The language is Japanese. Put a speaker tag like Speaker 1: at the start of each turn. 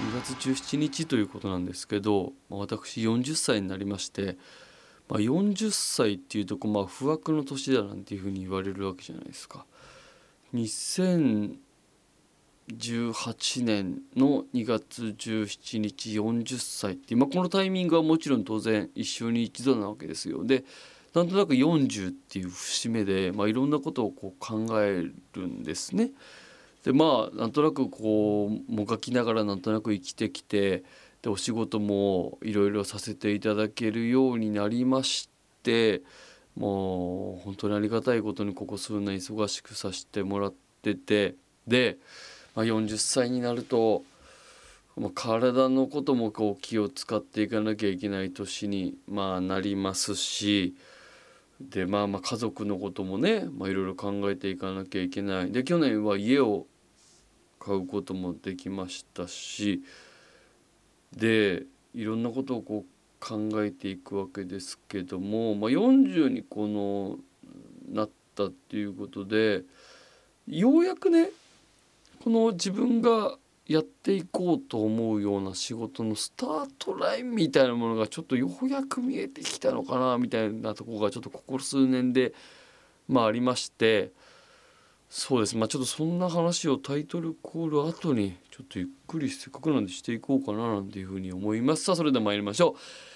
Speaker 1: 2月17日ということなんですけど、私40歳になりまして、まあ、40歳っていうとこまあ不惑の年だなんていうふうに言われるわけじゃないですか。2018年の2月17日40歳ってまあ、このタイミングはもちろん当然一生に一度なわけですよ。でなんとなく40っていう節目で、まあ、いろんなことをこう考えるんですね。でまあなんとなくこうもがきながらなんとなく生きてきてでお仕事もいろいろさせていただけるようになりましてもう本当にありがたいことにここ数年忙しくさせてもらっててで、まあ、40歳になると、まあ、体のこともこう気を使っていかなきゃいけない年に、まあ、なりますし。でまあまあ家族のこともねいろいろ考えていかなきゃいけない。で去年は家を買うこともできましたしでいろんなことをこう考えていくわけですけども、まあ、40にこのなったっていうことでようやくねこの自分がやっていこうと思うような仕事のスタートラインみたいなものがちょっとようやく見えてきたのかなみたいなとこがちょっとここ数年でまあありましてそうです。まあちょっとそんな話をタイトルコール後にちょっとゆっくりせっかくなんでしていこうかななんていうふうに思います。さあそれでは参りましょう。